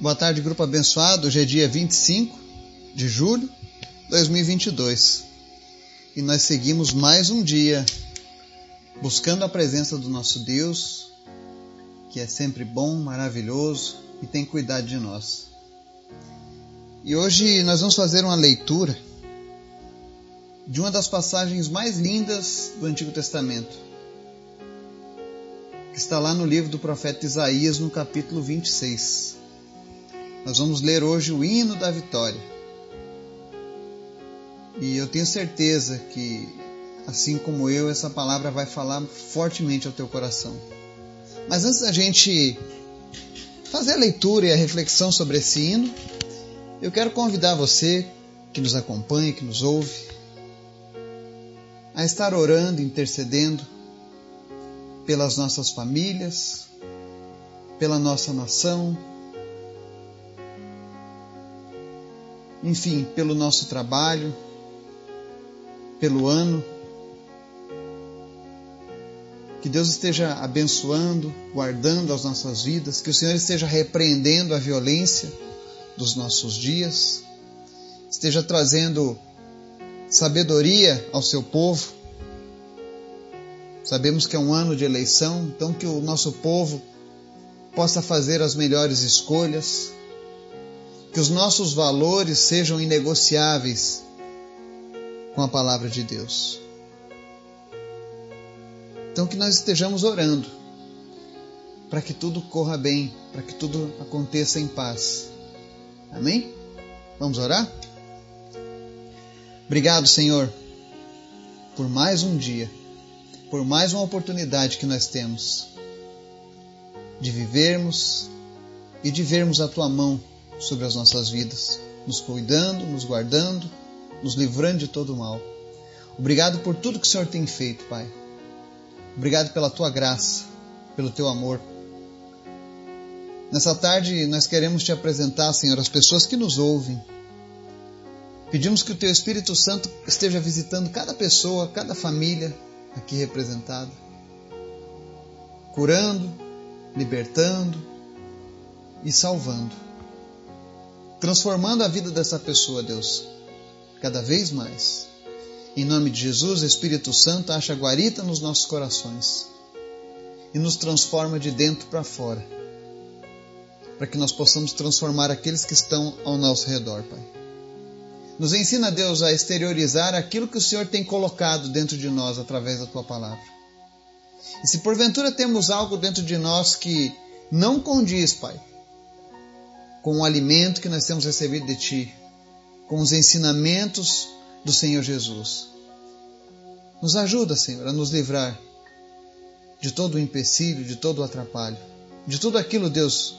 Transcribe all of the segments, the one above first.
Boa tarde, grupo abençoado. Hoje é dia 25 de julho de 2022 e nós seguimos mais um dia buscando a presença do nosso Deus, que é sempre bom, maravilhoso e tem cuidado de nós. E hoje nós vamos fazer uma leitura de uma das passagens mais lindas do Antigo Testamento, que está lá no livro do profeta Isaías, no capítulo 26. Nós vamos ler hoje o hino da vitória. E eu tenho certeza que, assim como eu, essa palavra vai falar fortemente ao teu coração. Mas antes da gente fazer a leitura e a reflexão sobre esse hino, eu quero convidar você que nos acompanha, que nos ouve, a estar orando, intercedendo pelas nossas famílias, pela nossa nação, enfim, pelo nosso trabalho, pelo ano. Que Deus esteja abençoando, guardando as nossas vidas, que o Senhor esteja repreendendo a violência dos nossos dias, esteja trazendo sabedoria ao seu povo. Sabemos que é um ano de eleição, então que o nosso povo possa fazer as melhores escolhas, que os nossos valores sejam inegociáveis com a palavra de Deus. Então, que nós estejamos orando para que tudo corra bem, para que tudo aconteça em paz. Amém? Vamos orar? Obrigado, Senhor, por mais um dia, por mais uma oportunidade que nós temos de vivermos e de vermos a Tua mão sobre as nossas vidas, nos cuidando, nos guardando, nos livrando de todo mal. Obrigado por tudo que o Senhor tem feito, Pai. Obrigado pela tua graça, pelo teu amor. Nessa tarde nós queremos te apresentar, Senhor, as pessoas que nos ouvem. Pedimos que o teu Espírito Santo esteja visitando cada pessoa, cada família aqui representada, curando, libertando e salvando transformando a vida dessa pessoa, Deus, cada vez mais. Em nome de Jesus, Espírito Santo acha guarita nos nossos corações e nos transforma de dentro para fora, para que nós possamos transformar aqueles que estão ao nosso redor, Pai. Nos ensina, Deus, a exteriorizar aquilo que o Senhor tem colocado dentro de nós através da tua palavra. E se porventura temos algo dentro de nós que não condiz, Pai, com o alimento que nós temos recebido de Ti, com os ensinamentos do Senhor Jesus. Nos ajuda, Senhor, a nos livrar de todo o empecilho, de todo o atrapalho, de tudo aquilo, Deus,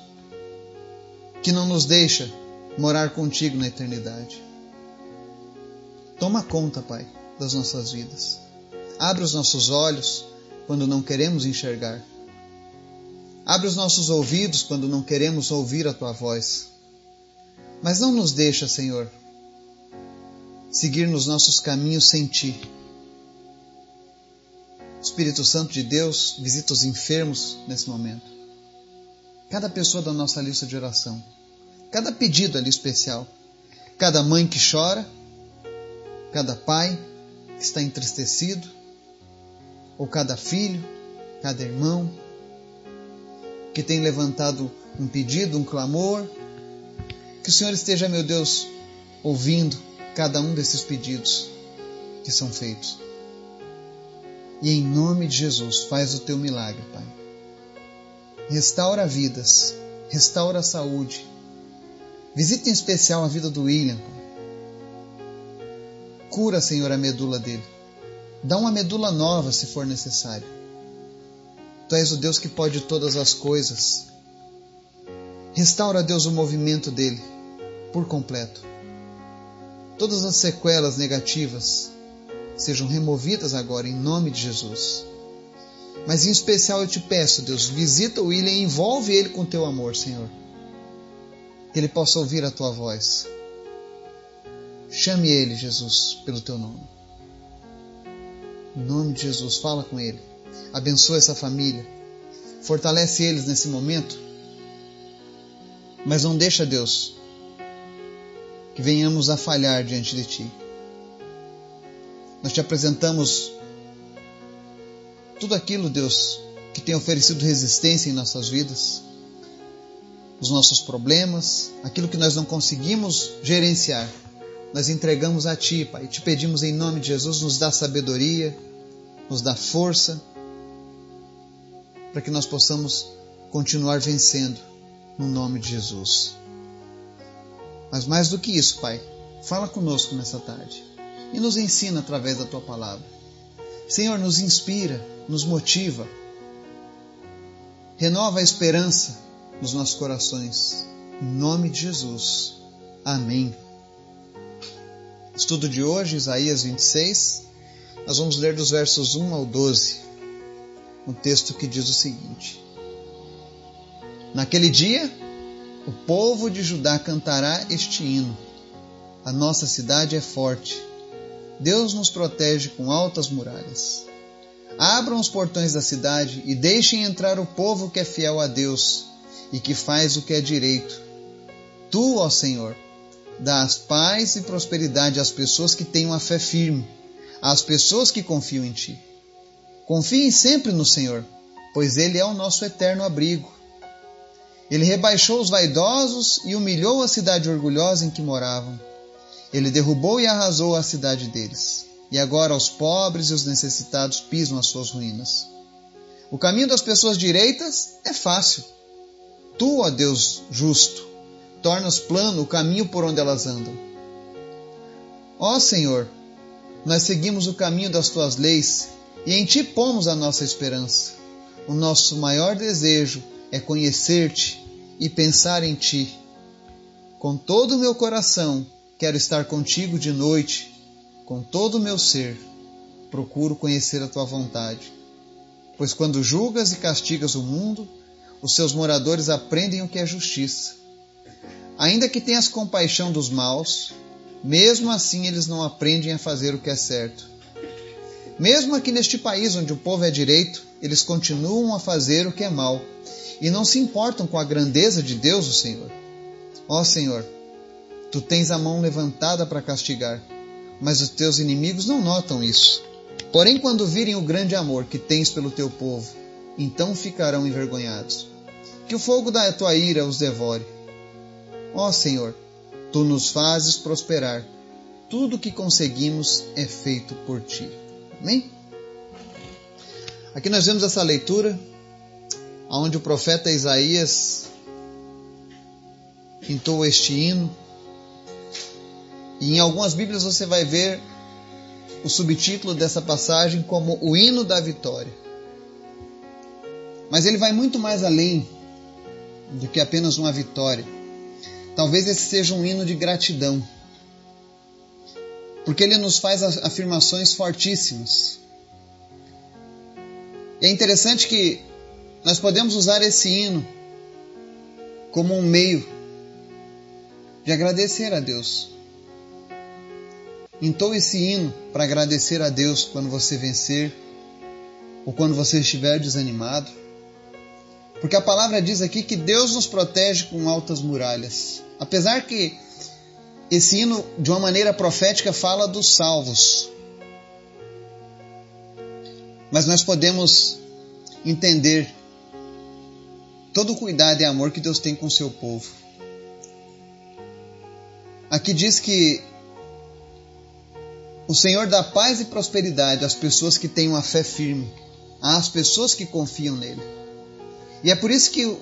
que não nos deixa morar contigo na eternidade. Toma conta, Pai, das nossas vidas. Abre os nossos olhos quando não queremos enxergar. Abre os nossos ouvidos quando não queremos ouvir a tua voz. Mas não nos deixa, Senhor, seguir nos nossos caminhos sem ti. Espírito Santo de Deus, visita os enfermos nesse momento. Cada pessoa da nossa lista de oração. Cada pedido ali especial. Cada mãe que chora. Cada pai que está entristecido. Ou cada filho, cada irmão que tem levantado um pedido, um clamor. Que o Senhor esteja, meu Deus, ouvindo cada um desses pedidos que são feitos. E em nome de Jesus, faz o teu milagre, Pai. Restaura vidas, restaura a saúde. Visita em especial a vida do William. Cura, Senhor, a medula dele. Dá uma medula nova se for necessário. Tu és o Deus que pode todas as coisas. Restaura, Deus, o movimento dele por completo. Todas as sequelas negativas sejam removidas agora em nome de Jesus. Mas em especial eu te peço, Deus, visita o William e envolve ele com teu amor, Senhor. Que ele possa ouvir a tua voz. Chame ele, Jesus, pelo teu nome. Em nome de Jesus, fala com ele. Abençoa essa família. Fortalece eles nesse momento. Mas não deixa, Deus, que venhamos a falhar diante de Ti. Nós te apresentamos tudo aquilo, Deus, que tem oferecido resistência em nossas vidas, os nossos problemas, aquilo que nós não conseguimos gerenciar. Nós entregamos a Ti, Pai, e te pedimos em nome de Jesus, nos dá sabedoria, nos dá força, para que nós possamos continuar vencendo no nome de Jesus. Mas mais do que isso, Pai, fala conosco nessa tarde e nos ensina através da tua palavra. Senhor, nos inspira, nos motiva, renova a esperança nos nossos corações. Em nome de Jesus. Amém. Estudo de hoje, Isaías 26. Nós vamos ler dos versos 1 ao 12. Um texto que diz o seguinte: Naquele dia, o povo de Judá cantará este hino: A nossa cidade é forte. Deus nos protege com altas muralhas. Abram os portões da cidade e deixem entrar o povo que é fiel a Deus e que faz o que é direito. Tu, ó Senhor, dás paz e prosperidade às pessoas que têm uma fé firme, às pessoas que confiam em Ti. Confiem sempre no Senhor, pois Ele é o nosso eterno abrigo. Ele rebaixou os vaidosos e humilhou a cidade orgulhosa em que moravam. Ele derrubou e arrasou a cidade deles. E agora os pobres e os necessitados pisam as suas ruínas. O caminho das pessoas direitas é fácil. Tu, ó Deus justo, tornas plano o caminho por onde elas andam. Ó Senhor, nós seguimos o caminho das tuas leis e em ti pomos a nossa esperança. O nosso maior desejo é conhecer-te e pensar em ti. Com todo o meu coração, quero estar contigo de noite, com todo o meu ser, procuro conhecer a tua vontade. Pois quando julgas e castigas o mundo, os seus moradores aprendem o que é justiça. Ainda que tenhas compaixão dos maus, mesmo assim eles não aprendem a fazer o que é certo. Mesmo aqui neste país onde o povo é direito, eles continuam a fazer o que é mal e não se importam com a grandeza de Deus, o Senhor. Ó Senhor, tu tens a mão levantada para castigar, mas os teus inimigos não notam isso. Porém, quando virem o grande amor que tens pelo teu povo, então ficarão envergonhados. Que o fogo da tua ira os devore. Ó Senhor, tu nos fazes prosperar. Tudo o que conseguimos é feito por ti. Amém? Aqui nós vemos essa leitura onde o profeta Isaías pintou este hino. E em algumas Bíblias você vai ver o subtítulo dessa passagem como o hino da vitória. Mas ele vai muito mais além do que apenas uma vitória. Talvez esse seja um hino de gratidão. Porque ele nos faz afirmações fortíssimas. É interessante que nós podemos usar esse hino como um meio de agradecer a Deus. Entoe esse hino para agradecer a Deus quando você vencer ou quando você estiver desanimado. Porque a palavra diz aqui que Deus nos protege com altas muralhas. Apesar que esse hino, de uma maneira profética, fala dos salvos. Mas nós podemos entender todo o cuidado e amor que Deus tem com o seu povo. Aqui diz que o Senhor dá paz e prosperidade às pessoas que têm uma fé firme, às pessoas que confiam nele. E é por isso que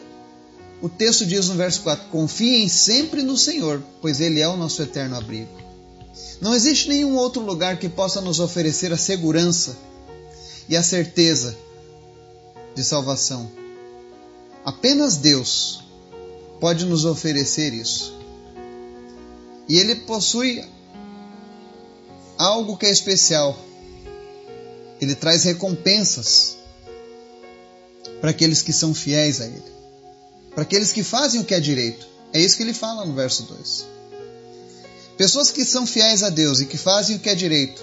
o texto diz no verso 4: Confiem sempre no Senhor, pois Ele é o nosso eterno abrigo. Não existe nenhum outro lugar que possa nos oferecer a segurança e a certeza de salvação Apenas Deus pode nos oferecer isso. E Ele possui algo que é especial. Ele traz recompensas para aqueles que são fiéis a Ele, para aqueles que fazem o que é direito. É isso que ele fala no verso 2. Pessoas que são fiéis a Deus e que fazem o que é direito,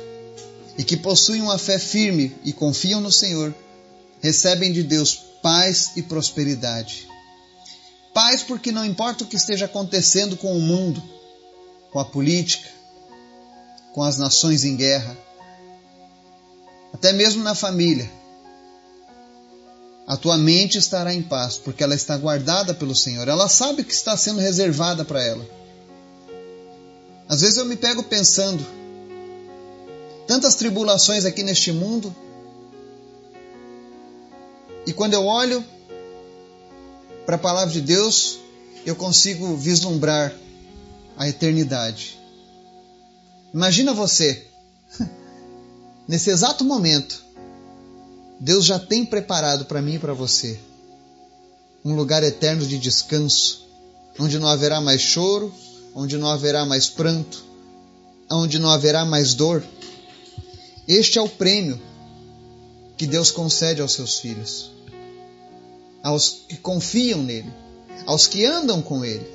e que possuem uma fé firme e confiam no Senhor, recebem de Deus paz e prosperidade. Paz porque não importa o que esteja acontecendo com o mundo, com a política, com as nações em guerra, até mesmo na família. A tua mente estará em paz, porque ela está guardada pelo Senhor. Ela sabe o que está sendo reservada para ela. Às vezes eu me pego pensando, tantas tribulações aqui neste mundo, e quando eu olho para a palavra de Deus, eu consigo vislumbrar a eternidade. Imagina você, nesse exato momento, Deus já tem preparado para mim e para você um lugar eterno de descanso, onde não haverá mais choro, onde não haverá mais pranto, onde não haverá mais dor. Este é o prêmio que Deus concede aos seus filhos, aos que confiam nele, aos que andam com ele,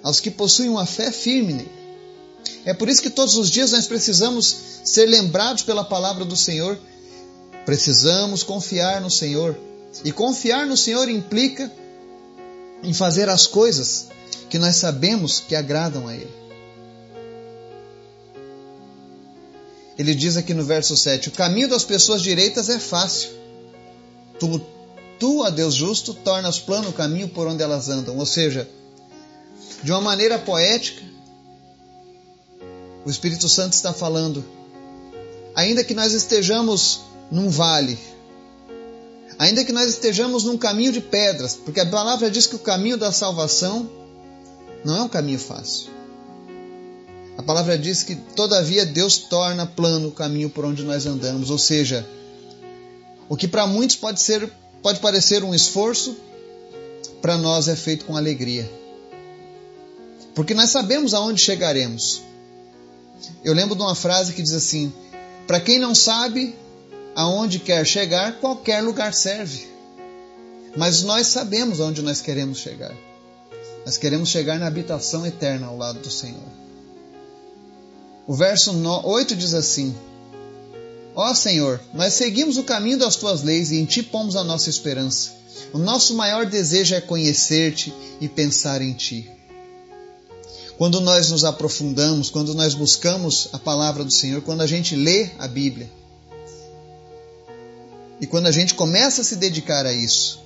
aos que possuem uma fé firme nele. É por isso que todos os dias nós precisamos ser lembrados pela palavra do Senhor. Precisamos confiar no Senhor. E confiar no Senhor implica em fazer as coisas que nós sabemos que agradam a Ele. Ele diz aqui no verso 7: O caminho das pessoas direitas é fácil. Tu, tu, a Deus justo, tornas plano o caminho por onde elas andam. Ou seja, de uma maneira poética, o Espírito Santo está falando. Ainda que nós estejamos num vale, ainda que nós estejamos num caminho de pedras, porque a palavra diz que o caminho da salvação não é um caminho fácil. A palavra diz que, todavia, Deus torna plano o caminho por onde nós andamos, ou seja, o que para muitos pode ser pode parecer um esforço, para nós é feito com alegria. Porque nós sabemos aonde chegaremos. Eu lembro de uma frase que diz assim: Para quem não sabe aonde quer chegar, qualquer lugar serve. Mas nós sabemos aonde nós queremos chegar. Nós queremos chegar na habitação eterna ao lado do Senhor. O verso 8 diz assim: Ó Senhor, nós seguimos o caminho das tuas leis e em ti pomos a nossa esperança. O nosso maior desejo é conhecer-te e pensar em ti. Quando nós nos aprofundamos, quando nós buscamos a palavra do Senhor, quando a gente lê a Bíblia, e quando a gente começa a se dedicar a isso,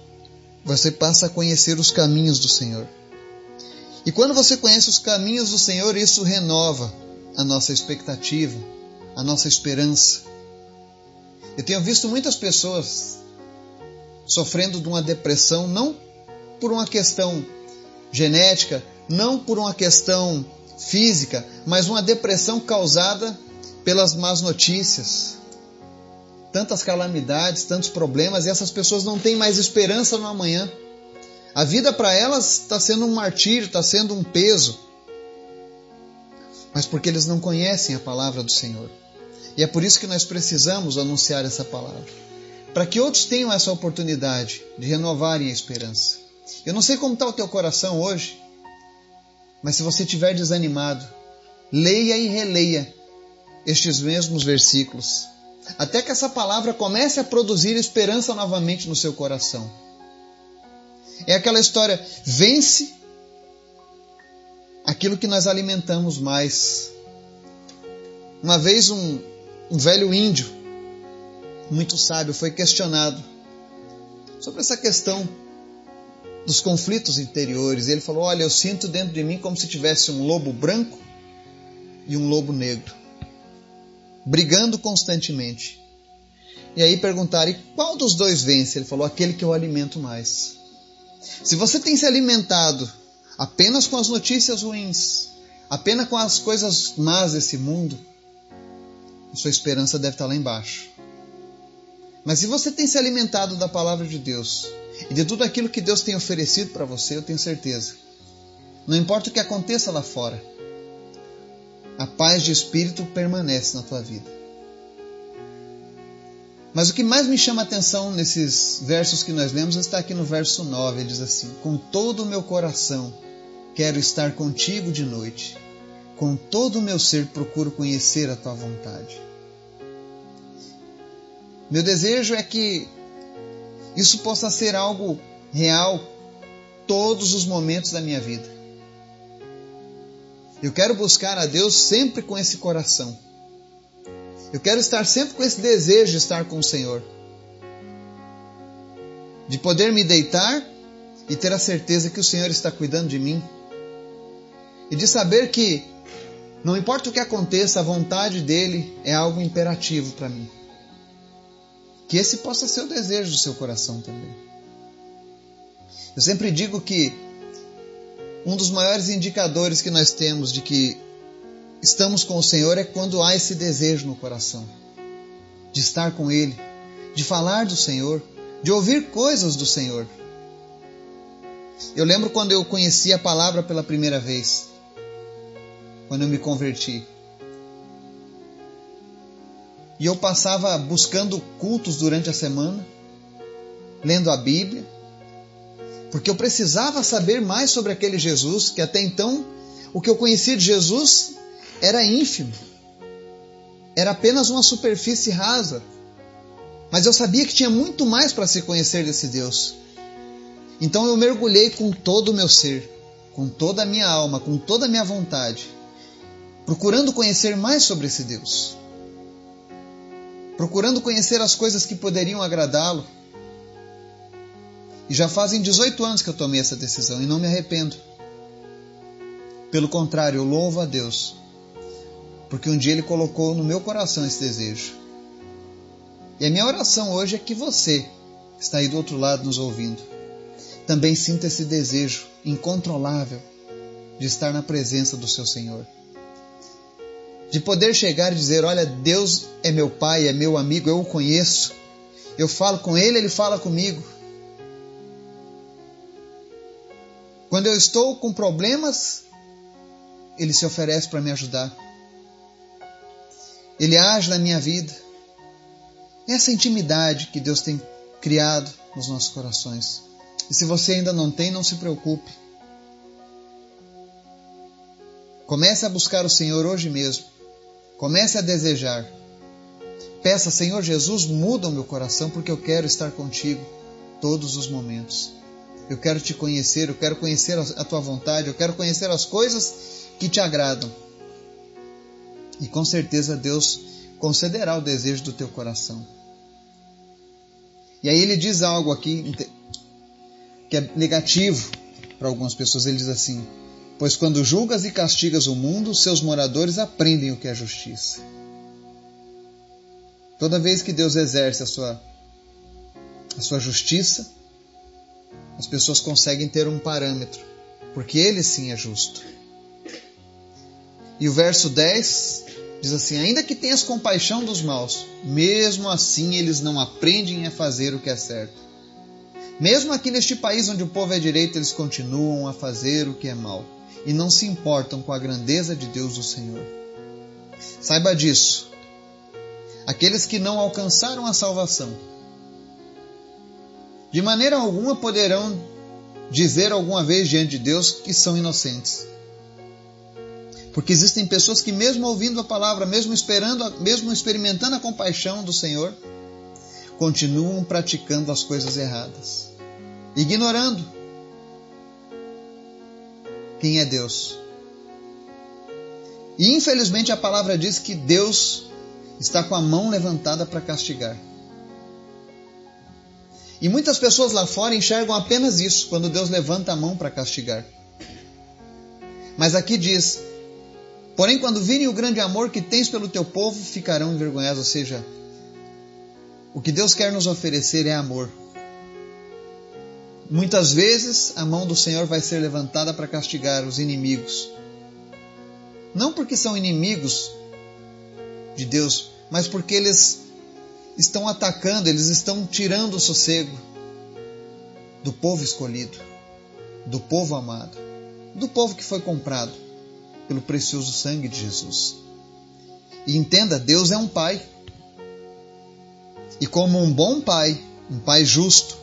você passa a conhecer os caminhos do Senhor. E quando você conhece os caminhos do Senhor, isso renova a nossa expectativa, a nossa esperança. Eu tenho visto muitas pessoas sofrendo de uma depressão, não por uma questão genética, não por uma questão física, mas uma depressão causada pelas más notícias. Tantas calamidades, tantos problemas, e essas pessoas não têm mais esperança no amanhã. A vida para elas está sendo um martírio, está sendo um peso. Mas porque eles não conhecem a palavra do Senhor. E é por isso que nós precisamos anunciar essa palavra. Para que outros tenham essa oportunidade de renovarem a esperança. Eu não sei como está o teu coração hoje, mas se você estiver desanimado, leia e releia estes mesmos versículos, até que essa palavra comece a produzir esperança novamente no seu coração. É aquela história: vence aquilo que nós alimentamos mais. Uma vez um, um velho índio, muito sábio, foi questionado sobre essa questão dos conflitos interiores. Ele falou: Olha, eu sinto dentro de mim como se tivesse um lobo branco e um lobo negro, brigando constantemente. E aí perguntaram: e qual dos dois vence? Ele falou: aquele que eu alimento mais. Se você tem se alimentado apenas com as notícias ruins, apenas com as coisas más desse mundo, sua esperança deve estar lá embaixo. Mas se você tem se alimentado da palavra de Deus, e de tudo aquilo que Deus tem oferecido para você, eu tenho certeza. Não importa o que aconteça lá fora, a paz de espírito permanece na tua vida. Mas o que mais me chama a atenção nesses versos que nós lemos está aqui no verso 9. Ele diz assim: Com todo o meu coração quero estar contigo de noite, com todo o meu ser procuro conhecer a tua vontade. Meu desejo é que isso possa ser algo real todos os momentos da minha vida. Eu quero buscar a Deus sempre com esse coração. Eu quero estar sempre com esse desejo de estar com o Senhor. De poder me deitar e ter a certeza que o Senhor está cuidando de mim. E de saber que, não importa o que aconteça, a vontade dele é algo imperativo para mim. Que esse possa ser o desejo do seu coração também. Eu sempre digo que um dos maiores indicadores que nós temos de que estamos com o Senhor é quando há esse desejo no coração de estar com Ele, de falar do Senhor, de ouvir coisas do Senhor. Eu lembro quando eu conheci a palavra pela primeira vez, quando eu me converti. E eu passava buscando cultos durante a semana, lendo a Bíblia, porque eu precisava saber mais sobre aquele Jesus, que até então o que eu conhecia de Jesus era ínfimo, era apenas uma superfície rasa. Mas eu sabia que tinha muito mais para se conhecer desse Deus. Então eu mergulhei com todo o meu ser, com toda a minha alma, com toda a minha vontade, procurando conhecer mais sobre esse Deus procurando conhecer as coisas que poderiam agradá-lo. E já fazem 18 anos que eu tomei essa decisão e não me arrependo. Pelo contrário, eu louvo a Deus, porque um dia Ele colocou no meu coração esse desejo. E a minha oração hoje é que você, que está aí do outro lado nos ouvindo, também sinta esse desejo incontrolável de estar na presença do seu Senhor de poder chegar e dizer: Olha, Deus é meu pai, é meu amigo, eu o conheço. Eu falo com ele, ele fala comigo. Quando eu estou com problemas, ele se oferece para me ajudar. Ele age na minha vida. Essa intimidade que Deus tem criado nos nossos corações. E se você ainda não tem, não se preocupe. Comece a buscar o Senhor hoje mesmo. Comece a desejar. Peça, Senhor Jesus, muda o meu coração porque eu quero estar contigo todos os momentos. Eu quero te conhecer, eu quero conhecer a tua vontade, eu quero conhecer as coisas que te agradam. E com certeza Deus concederá o desejo do teu coração. E aí ele diz algo aqui que é negativo para algumas pessoas. Ele diz assim: Pois quando julgas e castigas o mundo, seus moradores aprendem o que é justiça. Toda vez que Deus exerce a sua, a sua justiça, as pessoas conseguem ter um parâmetro, porque Ele sim é justo. E o verso 10 diz assim: Ainda que tenhas compaixão dos maus, mesmo assim eles não aprendem a fazer o que é certo. Mesmo aqui neste país onde o povo é direito, eles continuam a fazer o que é mal e não se importam com a grandeza de Deus o Senhor. Saiba disso. Aqueles que não alcançaram a salvação, de maneira alguma poderão dizer alguma vez diante de Deus que são inocentes. Porque existem pessoas que, mesmo ouvindo a palavra, mesmo esperando, mesmo experimentando a compaixão do Senhor, continuam praticando as coisas erradas, ignorando quem é Deus. E infelizmente a palavra diz que Deus está com a mão levantada para castigar. E muitas pessoas lá fora enxergam apenas isso, quando Deus levanta a mão para castigar. Mas aqui diz: Porém, quando virem o grande amor que tens pelo teu povo, ficarão envergonhados. Ou seja, o que Deus quer nos oferecer é amor. Muitas vezes a mão do Senhor vai ser levantada para castigar os inimigos. Não porque são inimigos de Deus, mas porque eles estão atacando, eles estão tirando o sossego do povo escolhido, do povo amado, do povo que foi comprado pelo precioso sangue de Jesus. E entenda, Deus é um pai. E como um bom pai, um pai justo,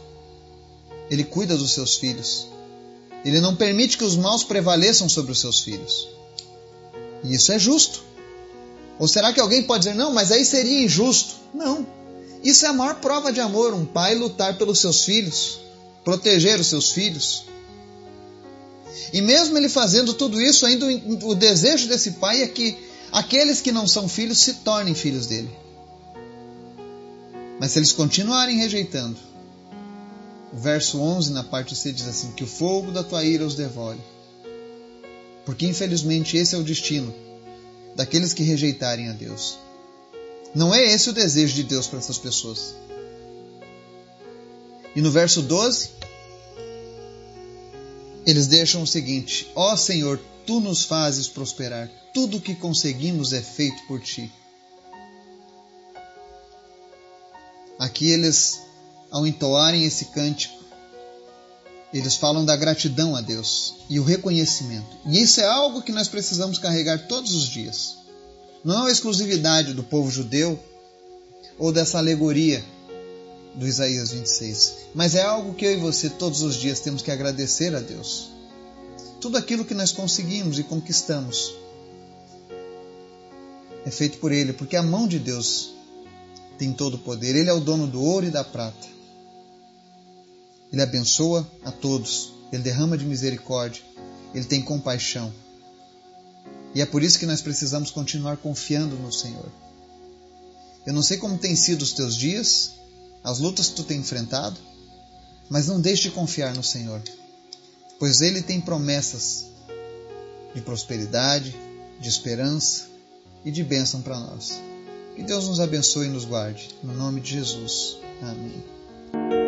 ele cuida dos seus filhos. Ele não permite que os maus prevaleçam sobre os seus filhos. E isso é justo. Ou será que alguém pode dizer, não, mas aí seria injusto? Não. Isso é a maior prova de amor, um pai lutar pelos seus filhos, proteger os seus filhos. E mesmo ele fazendo tudo isso, ainda o desejo desse pai é que aqueles que não são filhos se tornem filhos dele. Mas se eles continuarem rejeitando, o verso 11 na parte C diz assim: Que o fogo da tua ira os devore. Porque infelizmente esse é o destino daqueles que rejeitarem a Deus. Não é esse o desejo de Deus para essas pessoas. E no verso 12, eles deixam o seguinte: Ó oh Senhor, tu nos fazes prosperar, tudo o que conseguimos é feito por ti. Aqui eles, ao entoarem esse cântico, eles falam da gratidão a Deus e o reconhecimento. E isso é algo que nós precisamos carregar todos os dias. Não é uma exclusividade do povo judeu ou dessa alegoria do Isaías 26, mas é algo que eu e você todos os dias temos que agradecer a Deus. Tudo aquilo que nós conseguimos e conquistamos é feito por Ele, porque a mão de Deus tem todo o poder. Ele é o dono do ouro e da prata. Ele abençoa a todos, ele derrama de misericórdia, ele tem compaixão. E é por isso que nós precisamos continuar confiando no Senhor. Eu não sei como têm sido os teus dias, as lutas que tu tem enfrentado, mas não deixe de confiar no Senhor, pois Ele tem promessas de prosperidade, de esperança e de bênção para nós. Que Deus nos abençoe e nos guarde. No nome de Jesus. Amém.